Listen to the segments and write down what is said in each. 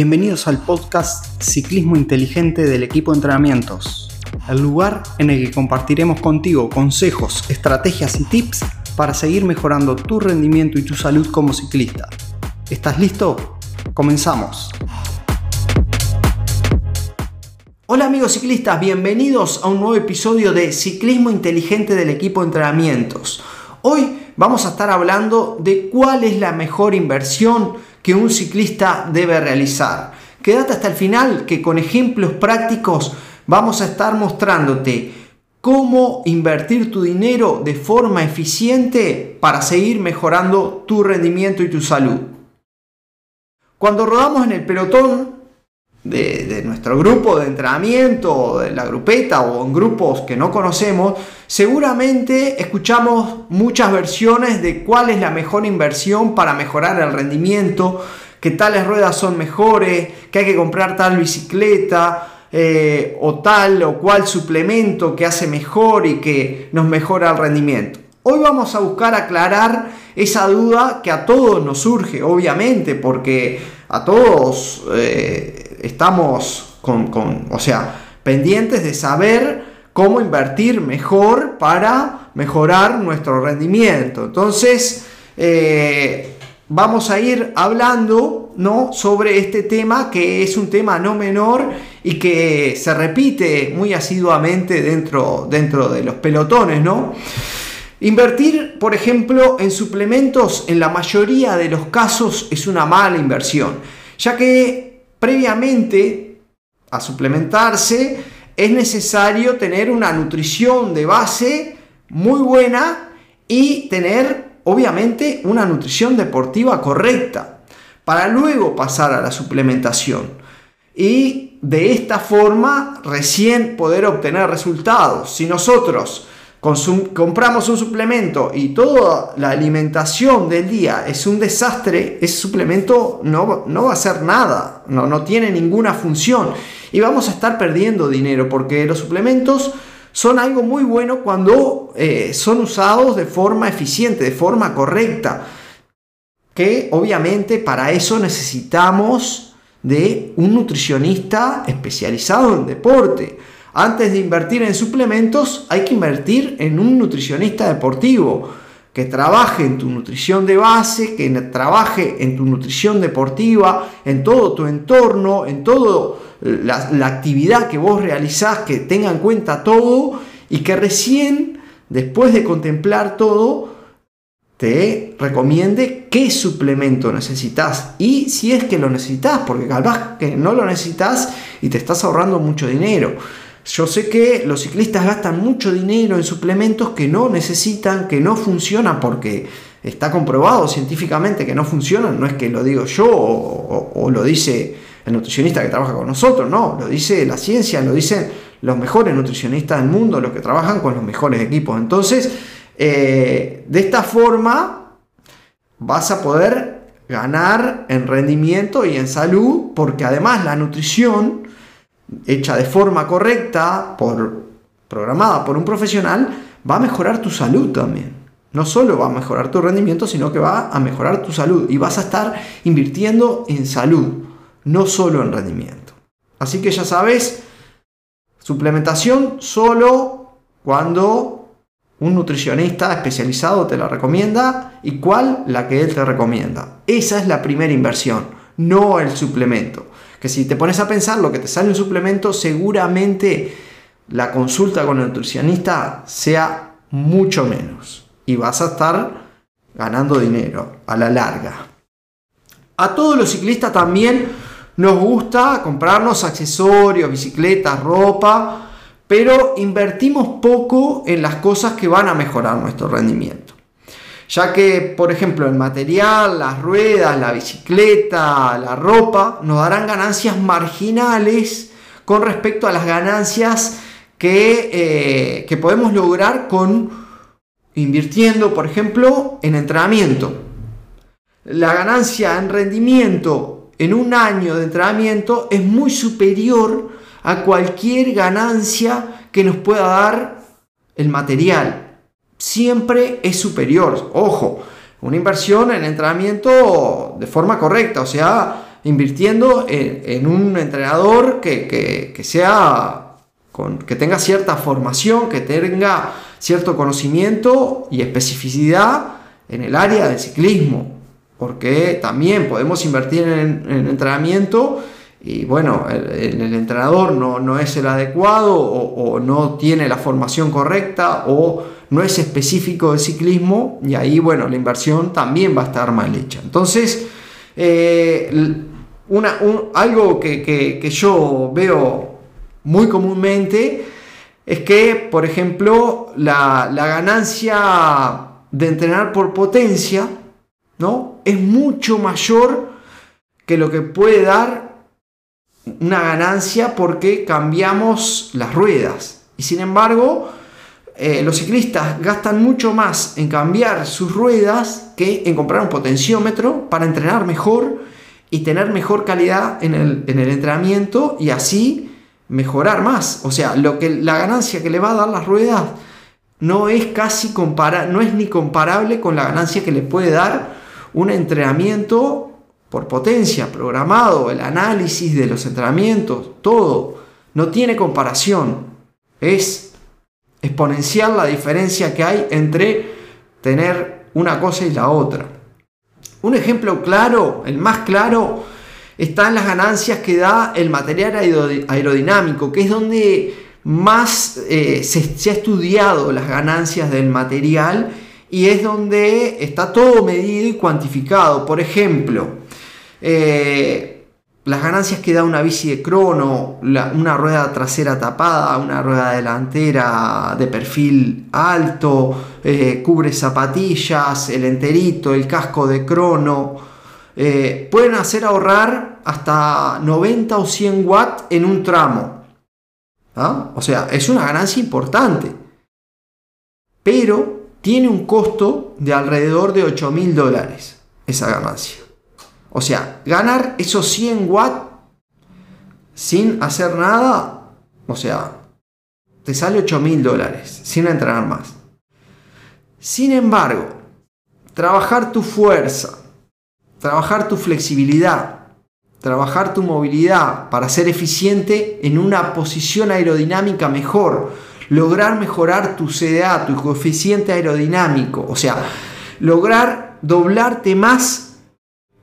Bienvenidos al podcast Ciclismo Inteligente del equipo de entrenamientos, el lugar en el que compartiremos contigo consejos, estrategias y tips para seguir mejorando tu rendimiento y tu salud como ciclista. ¿Estás listo? Comenzamos. Hola amigos ciclistas, bienvenidos a un nuevo episodio de Ciclismo Inteligente del equipo de entrenamientos. Hoy vamos a estar hablando de cuál es la mejor inversión que un ciclista debe realizar. Quédate hasta el final que con ejemplos prácticos vamos a estar mostrándote cómo invertir tu dinero de forma eficiente para seguir mejorando tu rendimiento y tu salud. Cuando rodamos en el pelotón, de, nuestro grupo de entrenamiento, de la grupeta o en grupos que no conocemos, seguramente escuchamos muchas versiones de cuál es la mejor inversión para mejorar el rendimiento, que tales ruedas son mejores, que hay que comprar tal bicicleta. Eh, o tal o cual suplemento que hace mejor y que nos mejora el rendimiento. Hoy vamos a buscar aclarar esa duda que a todos nos surge, obviamente, porque a todos eh, estamos con, o sea, pendientes de saber cómo invertir mejor para mejorar nuestro rendimiento. Entonces, eh, vamos a ir hablando ¿no? sobre este tema que es un tema no menor y que se repite muy asiduamente dentro, dentro de los pelotones. ¿no? Invertir, por ejemplo, en suplementos en la mayoría de los casos es una mala inversión, ya que previamente a suplementarse es necesario tener una nutrición de base muy buena y tener obviamente una nutrición deportiva correcta para luego pasar a la suplementación y de esta forma recién poder obtener resultados. Si nosotros compramos un suplemento y toda la alimentación del día es un desastre, ese suplemento no, no va a hacer nada, no, no tiene ninguna función y vamos a estar perdiendo dinero porque los suplementos son algo muy bueno cuando eh, son usados de forma eficiente, de forma correcta. Que obviamente para eso necesitamos de un nutricionista especializado en deporte. Antes de invertir en suplementos, hay que invertir en un nutricionista deportivo que trabaje en tu nutrición de base, que trabaje en tu nutrición deportiva, en todo tu entorno, en toda la, la actividad que vos realizás, que tenga en cuenta todo y que recién, después de contemplar todo, te recomiende qué suplemento necesitas y si es que lo necesitas, porque capaz que no lo necesitas y te estás ahorrando mucho dinero. Yo sé que los ciclistas gastan mucho dinero en suplementos que no necesitan, que no funcionan porque está comprobado científicamente que no funcionan. No es que lo digo yo o, lo dice el nutricionista que trabaja con nosotros, no, lo dice la ciencia, lo dicen los mejores nutricionistas del mundo, los que trabajan con los mejores equipos. Entonces, eh, de esta forma vas a poder ganar en rendimiento y en salud, porque además la nutrición hecha de forma correcta, por, programada por un profesional, va a mejorar tu salud también. No solo va a mejorar tu rendimiento, sino que va a mejorar tu salud y vas a estar invirtiendo en salud, no solo en rendimiento. Así que ya sabes, suplementación solo cuando un nutricionista especializado te la recomienda y cuál la que él te recomienda. Esa es la primera inversión, no el suplemento. Que si te pones a pensar lo que te sale un suplemento, seguramente la consulta con el nutricionista sea mucho menos. Y vas a estar ganando dinero a la larga. A todos los ciclistas también nos gusta comprarnos accesorios, bicicletas, ropa, pero invertimos poco en las cosas que van a mejorar nuestro rendimiento ya que, por ejemplo, el material, las ruedas, la bicicleta, la ropa, nos darán ganancias marginales con respecto a las ganancias que, eh, podemos lograr con invirtiendo, por ejemplo, en entrenamiento. La ganancia en rendimiento en un año de entrenamiento es muy superior a cualquier ganancia que nos pueda dar el material siempre es superior. Ojo, una inversión en entrenamiento de forma correcta, o sea, invirtiendo en, un entrenador que, sea que tenga cierta formación, que tenga cierto conocimiento y especificidad en el área del ciclismo, porque también podemos invertir en, entrenamiento y bueno, el, el entrenador no, es el adecuado o, no tiene la formación correcta o no es específico de ciclismo y ahí bueno, la inversión también va a estar mal hecha. Entonces, eh, una, algo que, yo veo muy comúnmente es que, por ejemplo, la, la ganancia de entrenar por potencia, ¿no? Es mucho mayor que lo que puede dar una ganancia porque cambiamos las ruedas. Y sin embargo, eh, los ciclistas gastan mucho más en cambiar sus ruedas que en comprar un potenciómetro para entrenar mejor y tener mejor calidad en el, en el entrenamiento y así mejorar más. O sea, lo que, la ganancia que le va a dar las ruedas no es casi compara no es ni comparable con la ganancia que le puede dar un entrenamiento por potencia, programado, el análisis de los entrenamientos, todo. No tiene comparación. Es exponencial la diferencia que hay entre tener una cosa y la otra. Un ejemplo claro, el más claro, está en las ganancias que da el material aerodinámico, que es donde más eh, se, ha estudiado las ganancias del material y es donde está todo medido y cuantificado. Por ejemplo, eh, las ganancias que da una bici de crono, una rueda trasera tapada, una rueda delantera de perfil alto, eh, cubre zapatillas, el enterito, el casco de crono, pueden hacer ahorrar hasta 90 o 100 watts en un tramo. ¿Ah? O sea, es una ganancia importante. Pero tiene un costo de alrededor de 8 mil dólares esa ganancia. O sea, ganar esos 100 watts sin hacer nada, o sea, te sale 8 mil dólares sin entrenar más. Sin embargo, trabajar tu fuerza, trabajar tu flexibilidad, trabajar tu movilidad para ser eficiente en una posición aerodinámica mejor, lograr mejorar tu CDA, tu coeficiente aerodinámico, o sea, lograr doblarte más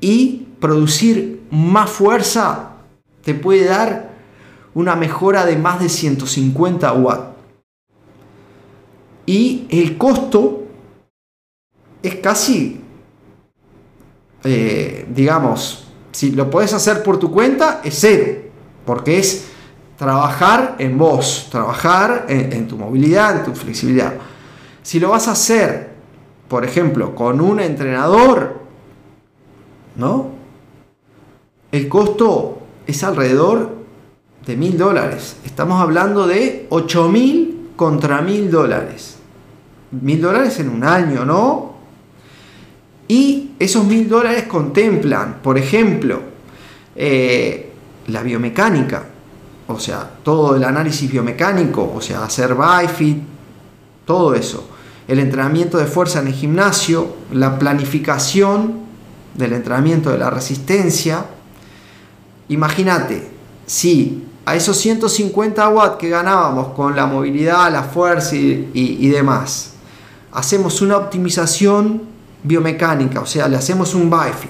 y producir más fuerza, te puede dar una mejora de más de 150 watts. Y el costo es casi, eh, digamos, si lo puedes hacer por tu cuenta, es cero, porque es trabajar en vos, trabajar en, tu movilidad, en tu flexibilidad. Si lo vas a hacer, por ejemplo, con un entrenador, ¿no? El costo es alrededor de mil dólares. Estamos hablando de 8 mil contra mil dólares. Mil dólares en un año, ¿no? Y esos mil dólares contemplan, por ejemplo, eh, la biomecánica, o sea, todo el análisis biomecánico, o sea, hacer BIFIT, todo eso. El entrenamiento de fuerza en el gimnasio, la planificación del entrenamiento de la resistencia. Imagínate, si a esos 150 watts que ganábamos con la movilidad, la fuerza y, demás, hacemos una optimización biomecánica, o sea, le hacemos un BIFI,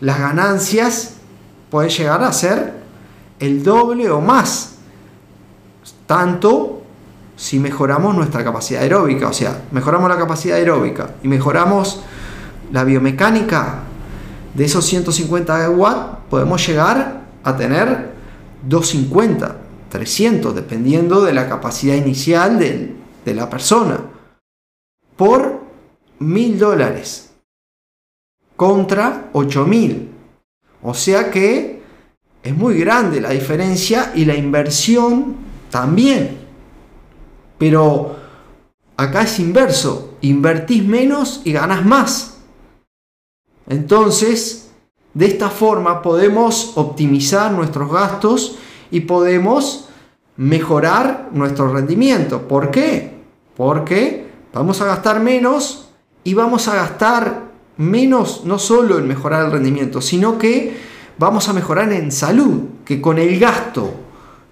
las ganancias pueden llegar a ser el doble o más, tanto si mejoramos nuestra capacidad aeróbica, o sea, mejoramos la capacidad aeróbica y mejoramos la biomecánica de esos 150 watts, podemos llegar a tener 250, 300, dependiendo de la capacidad inicial de, la persona, por mil dólares contra 8 mil. O sea que es muy grande la diferencia y la inversión también. Pero acá es inverso. Invertís menos y ganas más. Entonces, de esta forma podemos optimizar nuestros gastos y podemos mejorar nuestro rendimiento. ¿Por qué? Porque vamos a gastar menos y vamos a gastar menos no solo en mejorar el rendimiento, sino que vamos a mejorar en salud, que con el gasto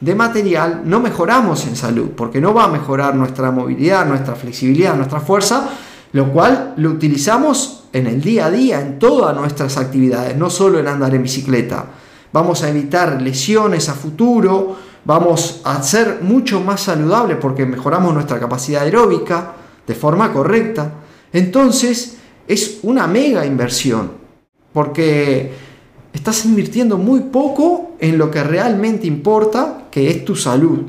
de material no mejoramos en salud, porque no va a mejorar nuestra movilidad, nuestra flexibilidad, nuestra fuerza, lo cual lo utilizamos en el día a día, en todas nuestras actividades, no solo en andar en bicicleta. Vamos a evitar lesiones a futuro, vamos a ser mucho más saludables porque mejoramos nuestra capacidad aeróbica de forma correcta. Entonces es una mega inversión porque estás invirtiendo muy poco en lo que realmente importa, que es tu salud.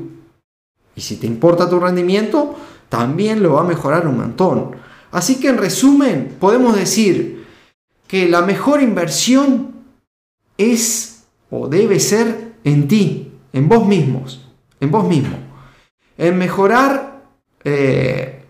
Y si te importa tu rendimiento, también lo va a mejorar un montón. Así que en resumen, podemos decir que la mejor inversión es o debe ser en ti, en vos mismos, en vos mismo. En mejorar eh,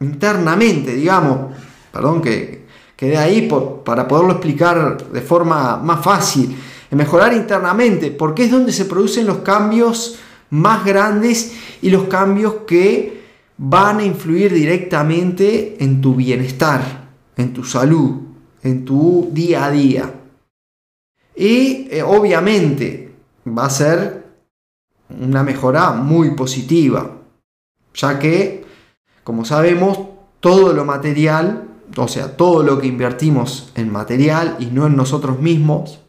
internamente, digamos, perdón que quedé ahí para poderlo explicar de forma más fácil, en mejorar internamente, porque es donde se producen los cambios más grandes y los cambios que van a influir directamente en tu bienestar, en tu salud, en tu día a día. Y eh, obviamente va a ser una mejora muy positiva, ya que, como sabemos, todo lo material, o sea, todo lo que invertimos en material y no en nosotros mismos,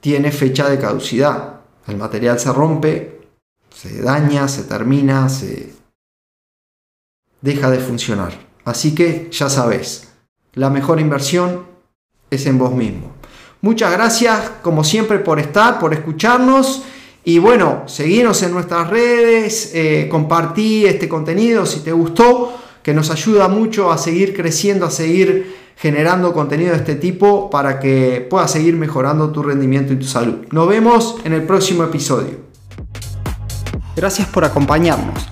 tiene fecha de caducidad. El material se rompe, se daña, se termina, se deja de funcionar. Así que ya sabes, la mejor inversión es en vos mismo. Muchas gracias, como siempre, por estar, por escucharnos. Y bueno, seguirnos en nuestras redes, eh, compartí este contenido si te gustó, que nos ayuda mucho a seguir creciendo, a seguir generando contenido de este tipo para que puedas seguir mejorando tu rendimiento y tu salud. Nos vemos en el próximo episodio. Gracias por acompañarnos.